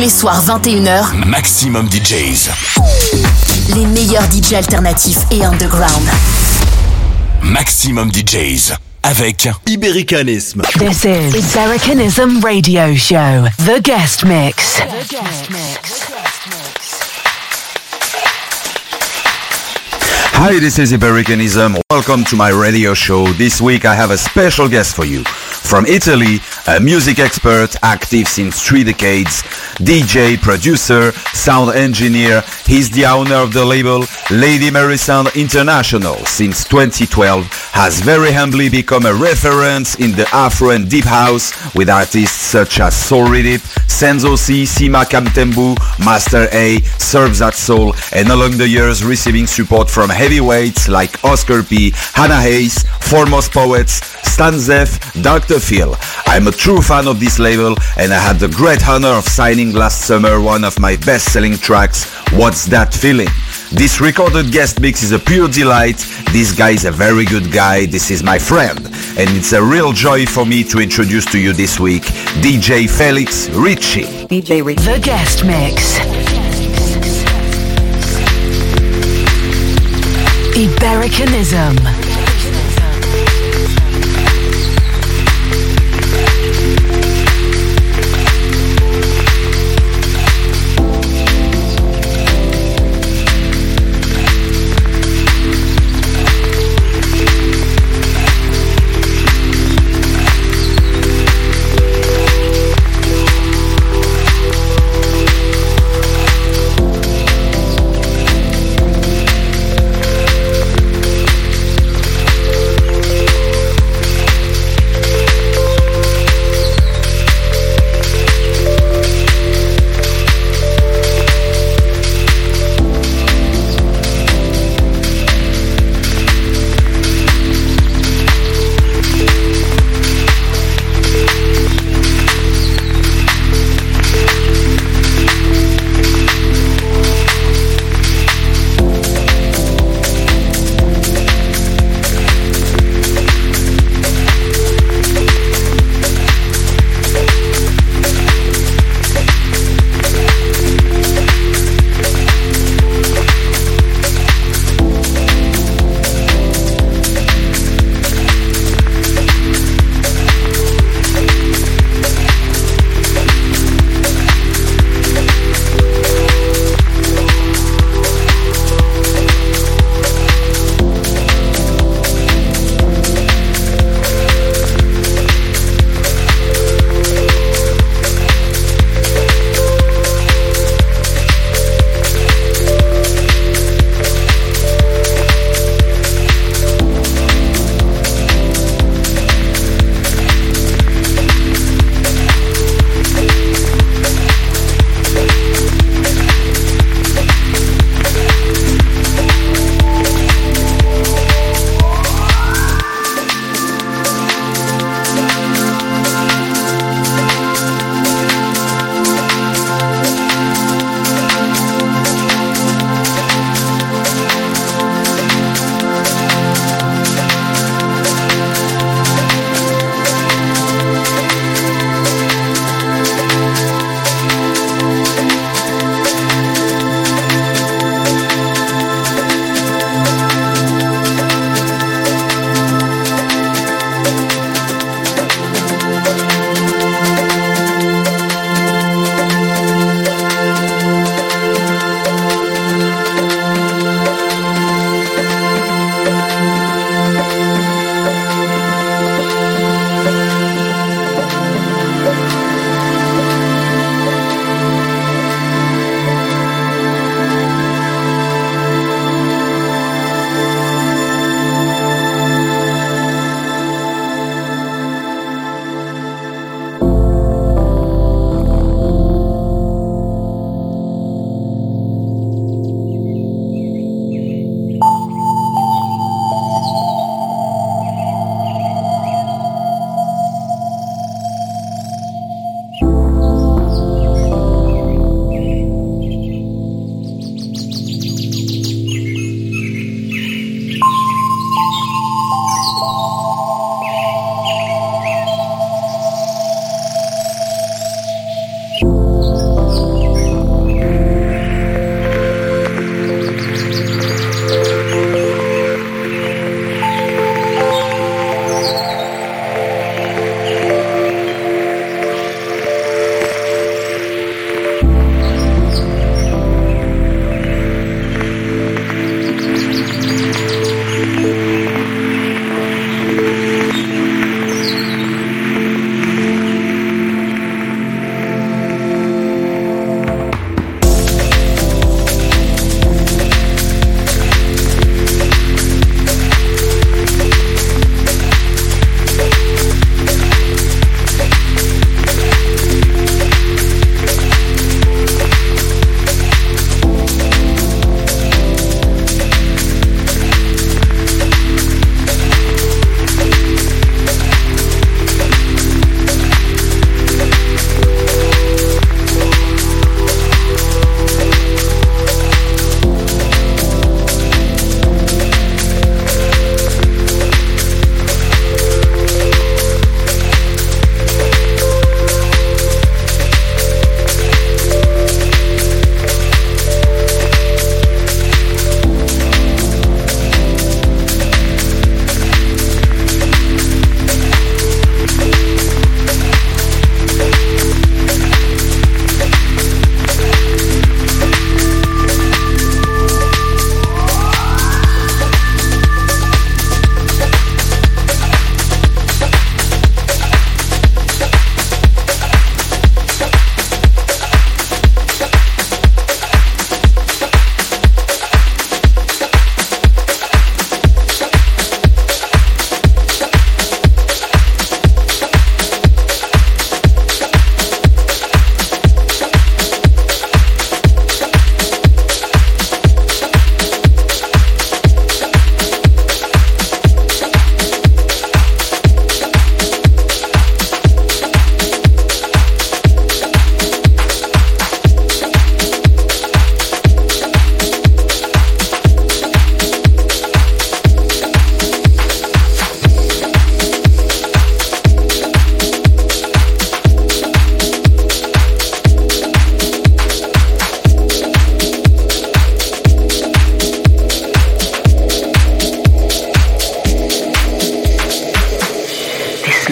Tous les soirs 21h, Maximum DJs. Les meilleurs DJs alternatifs et underground. Maximum DJs avec Ibéricanisme. This is Ibericanism Radio Show, The Guest Mix. The guest mix. Hi, this is Ibericanism. Welcome to my radio show. This week I have a special guest for you. From Italy, a music expert active since three decades, DJ, producer, sound engineer. He's the owner of the label Lady Mary Sound International since 2012, has very humbly become a reference in the Afro and Deep House with artists such as Soul Redip, Senzo C, Sima Kamtembu, Master A, Serves That Soul, and along the years receiving support from heavyweights like Oscar P, Hannah Hayes, Foremost Poets, Stan Zeff, Dr. Phil. I'm a true fan of this label and I had the great honor of signing last summer one of my best-selling tracks, What's That Feeling? This recorded guest mix is a pure delight. This guy is a very good guy. This is my friend. And it's a real joy for me to introduce to you this week DJ Felix Ricci. DJ Ricci. The Guest Mix. Ibericanism.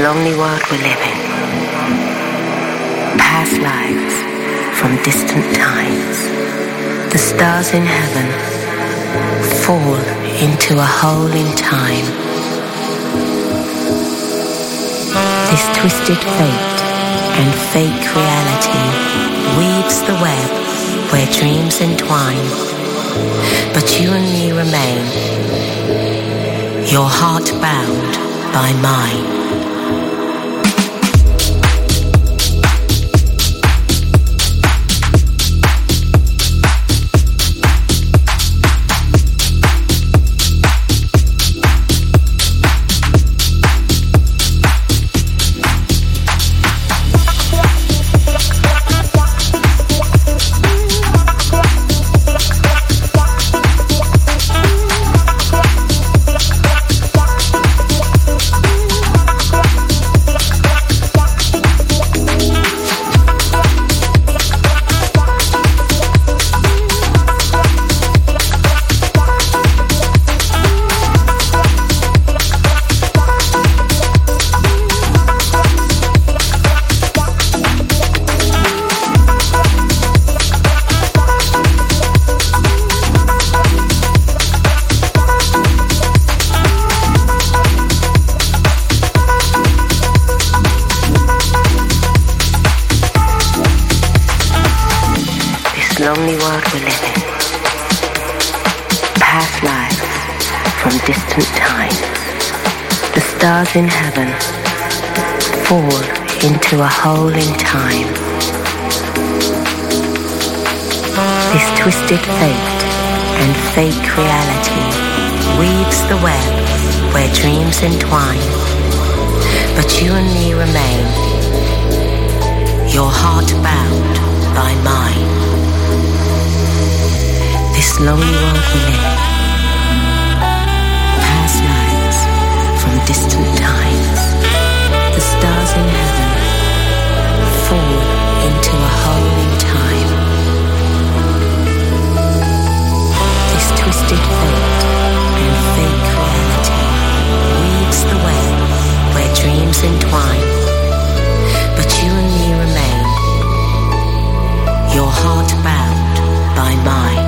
Lonely world we live in. Past lives from distant times. The stars in heaven fall into a hole in time. This twisted fate and fake reality weaves the web where dreams entwine. But you and me remain, your heart bound by mine. In heaven fall into a hole in time. This twisted fate and fake reality weaves the web where dreams entwine. But you and me remain, your heart bound by mine. This lonely world we live distant times, the stars in heaven fall into a hole in time. This twisted fate and fake reality weaves the web where dreams entwine. But you and me remain, your heart bound by mine,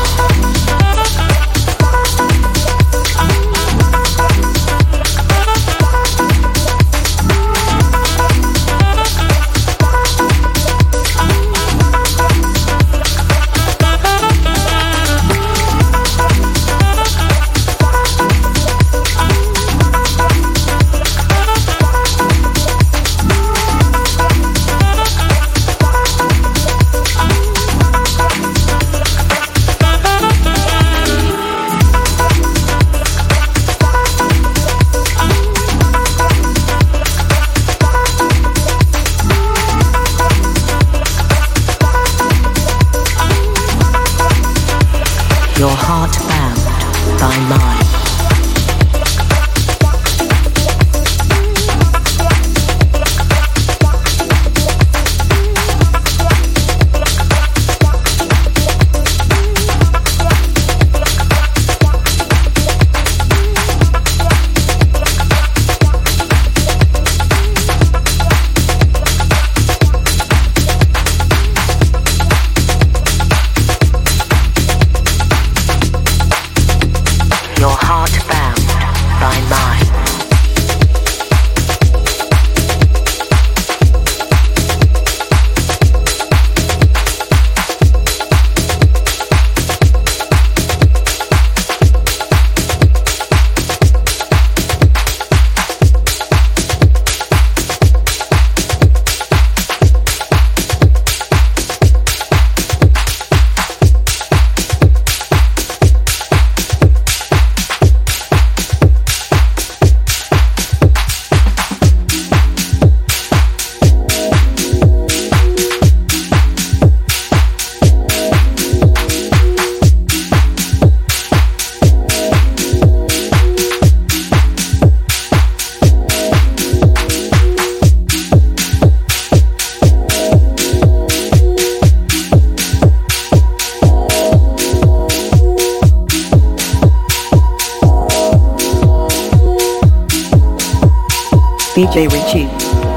DJ Ricci.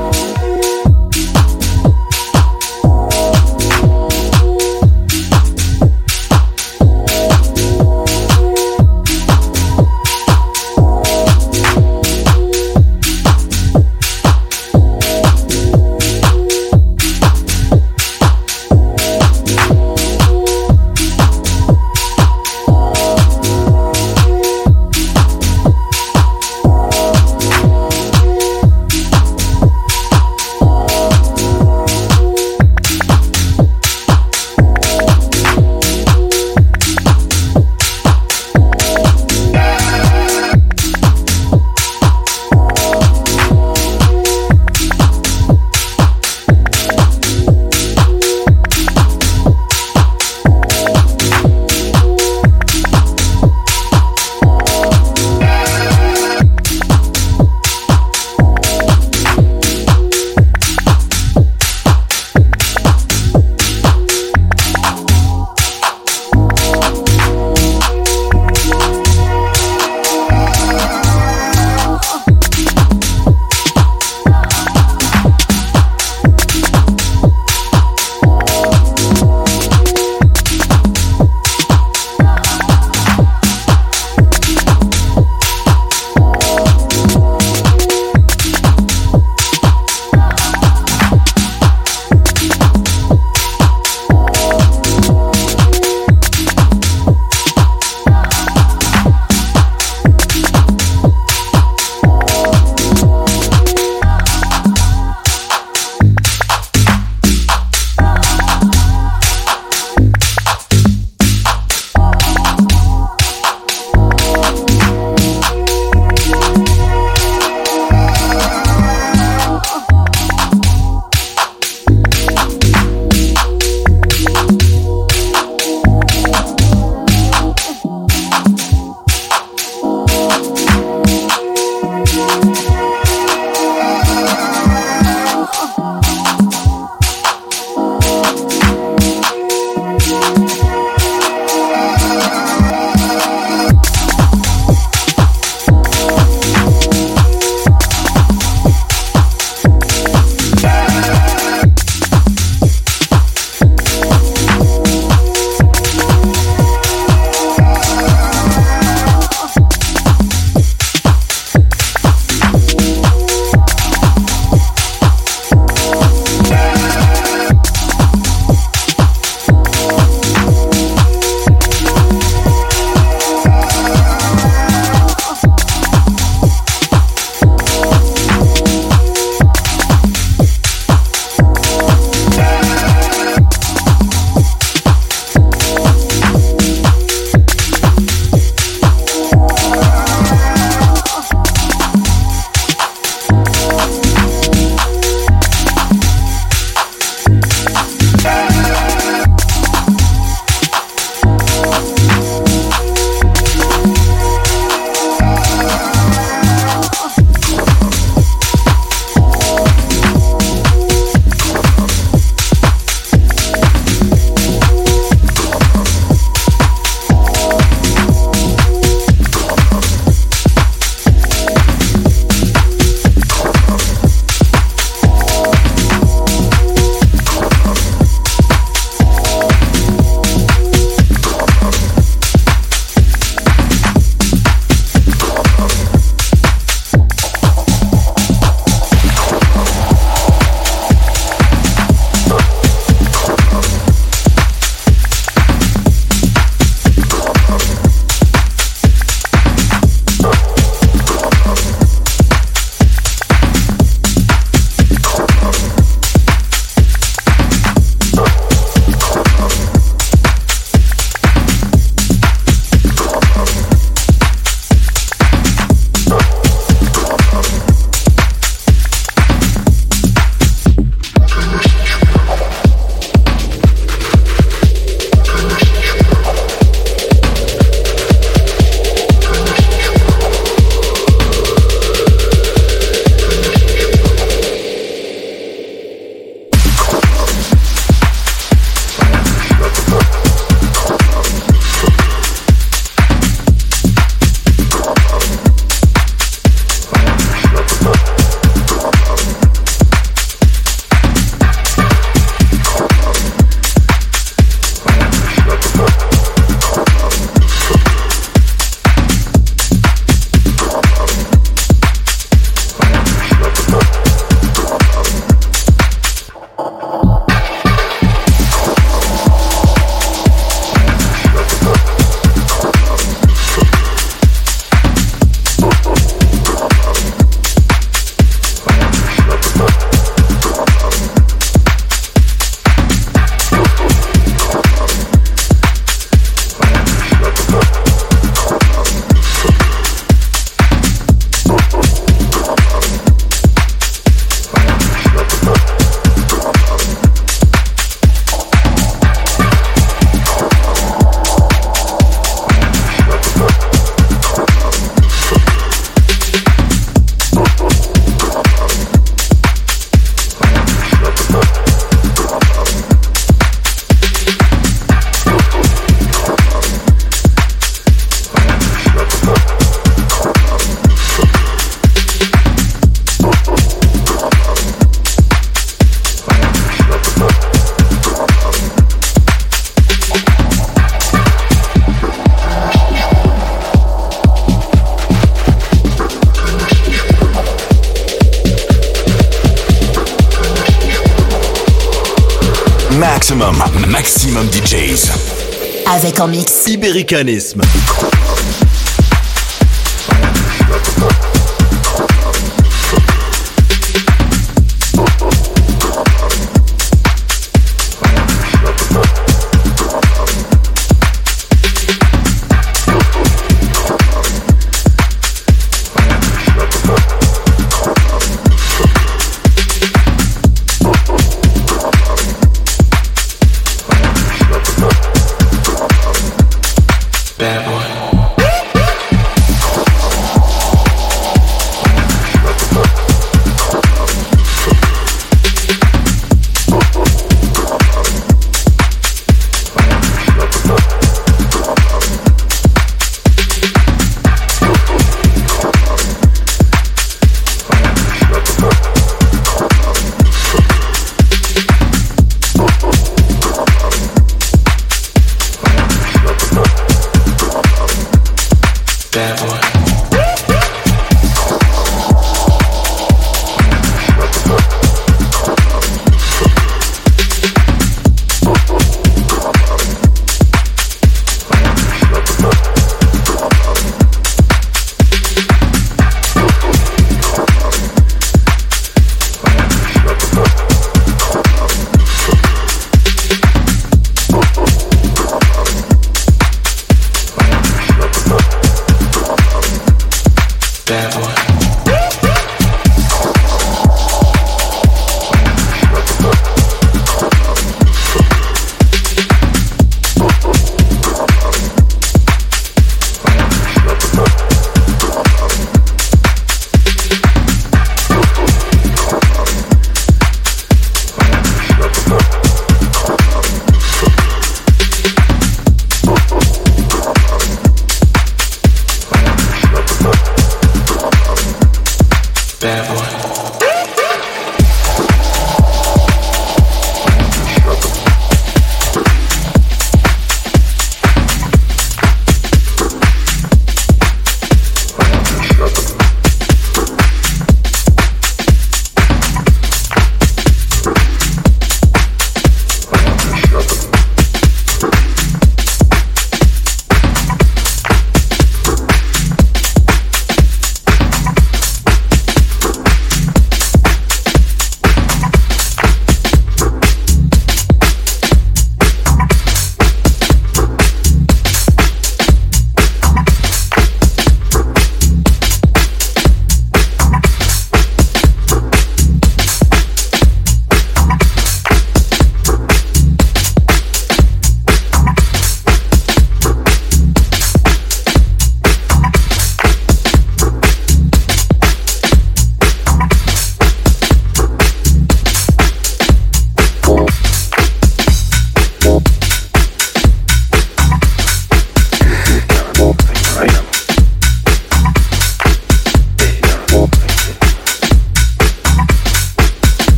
Ibéricanisme.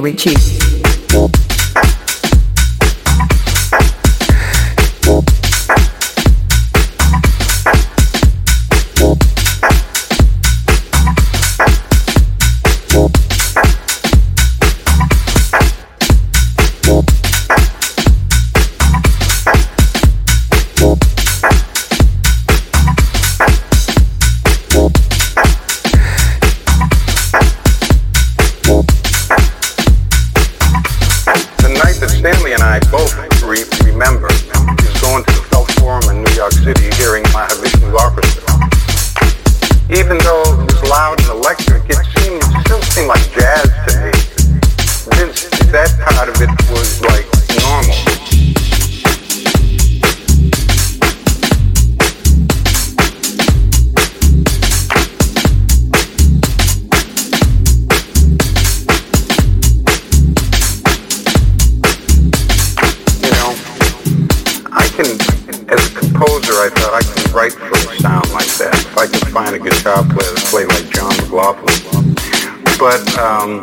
DJ um,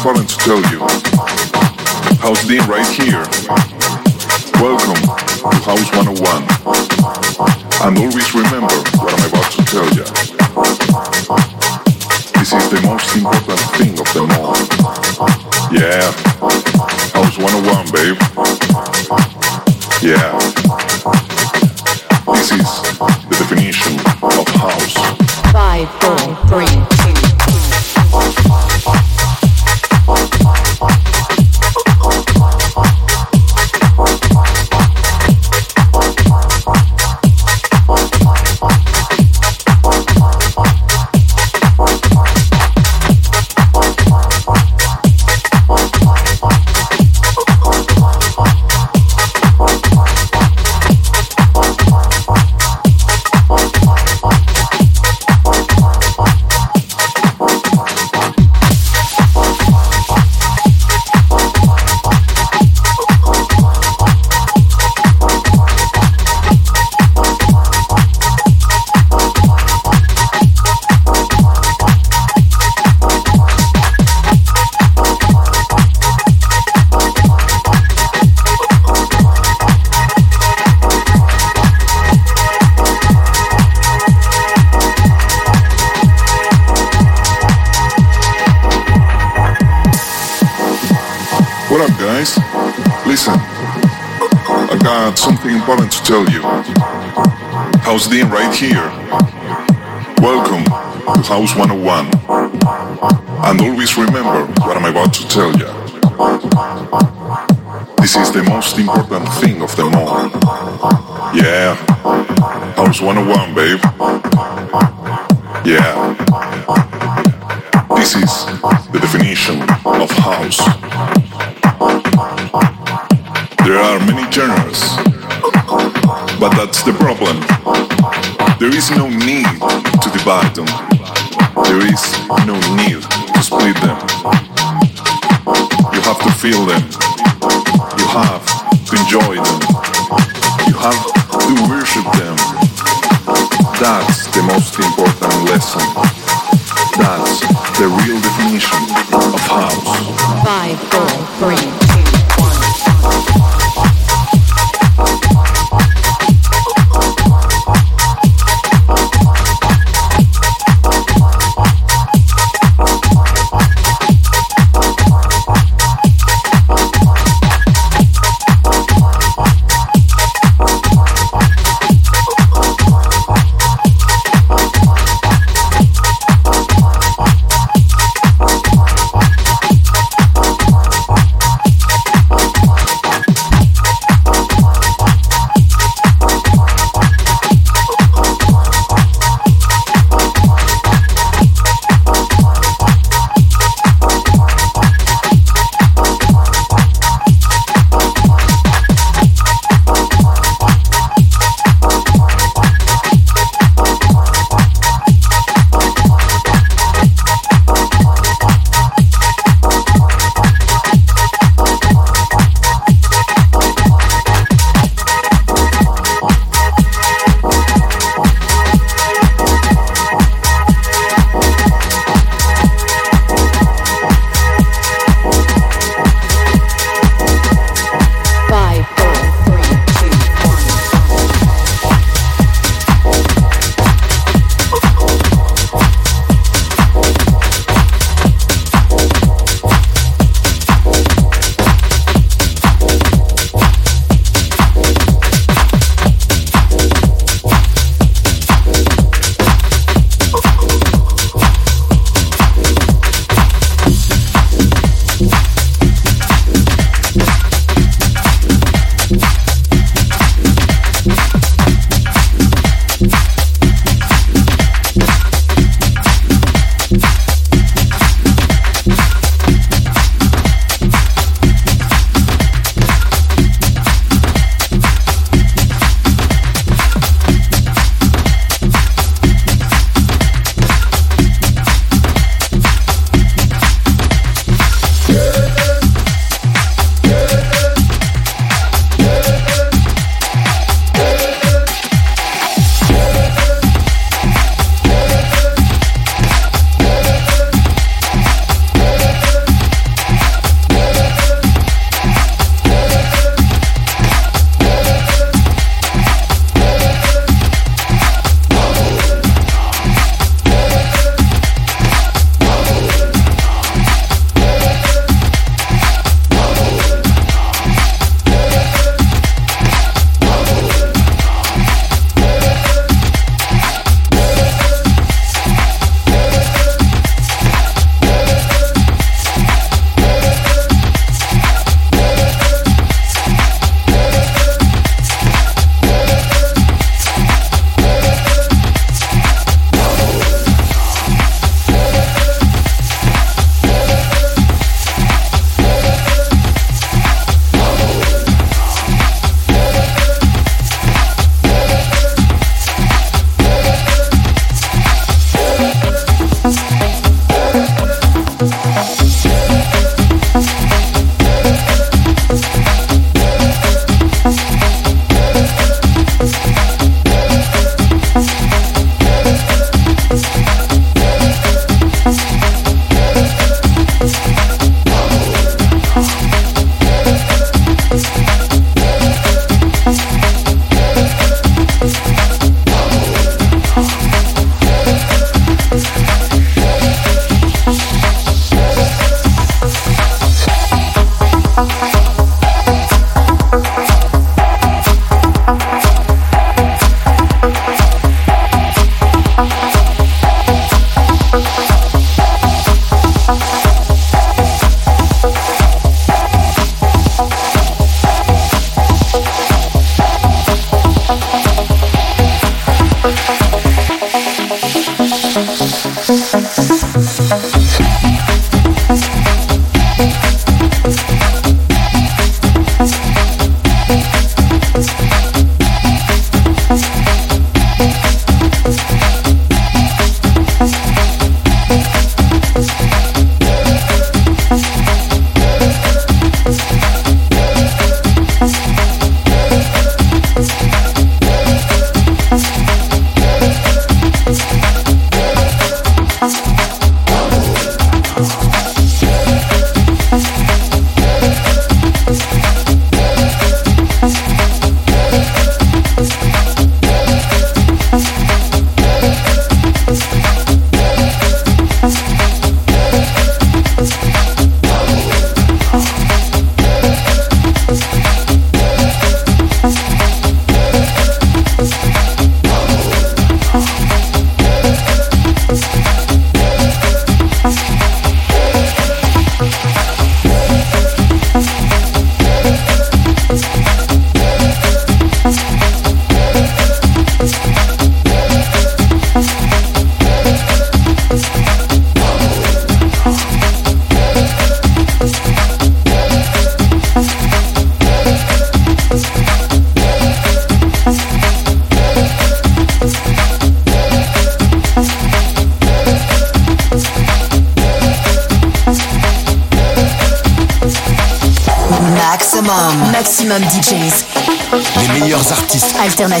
Something important to tell you. House Dean right here. Welcome to House 101. And always remember what I'm about to tell you. This is the most important thing of them all. Yeah. House 101, babe. Yeah. This is the definition of house. Five, four, three, House Dean right here. Welcome to House 101. And always remember what I'm about to tell you. This is the most important thing of them all. Yeah. House 101, babe. Yeah. This is the definition of house. There are many genres, but that's the problem. There is no need to divide them. There is no need to split them. You have to feel them. You have to enjoy them. You have to worship them. That's the most important lesson. That's the real definition of house. Five, four, three,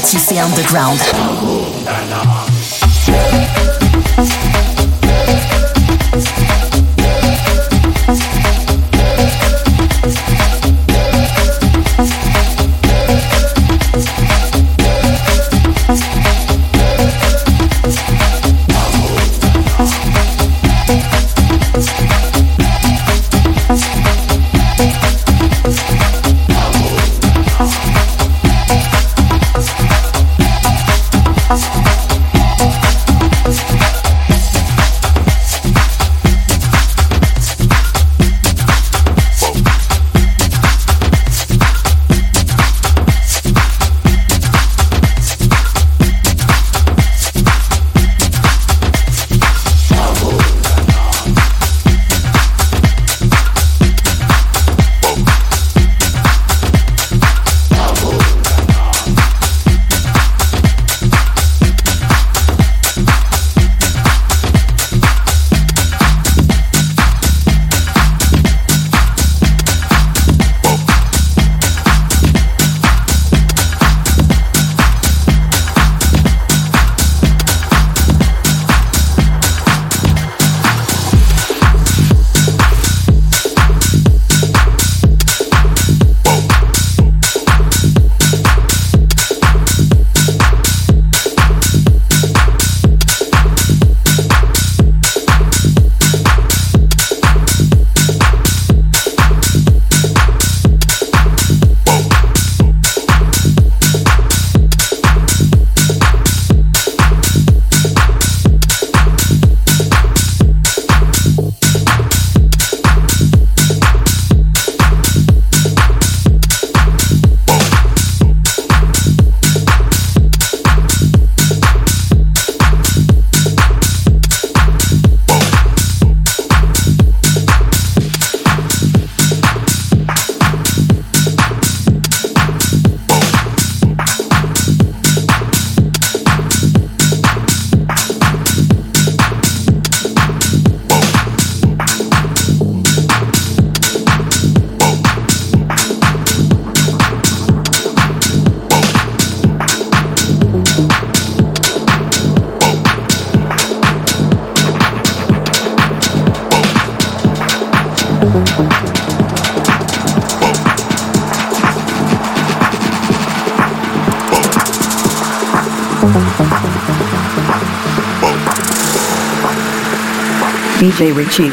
artistes. Alternatifs et underground. DJ Ricci.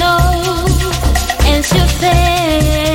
This is Ibericanism Radio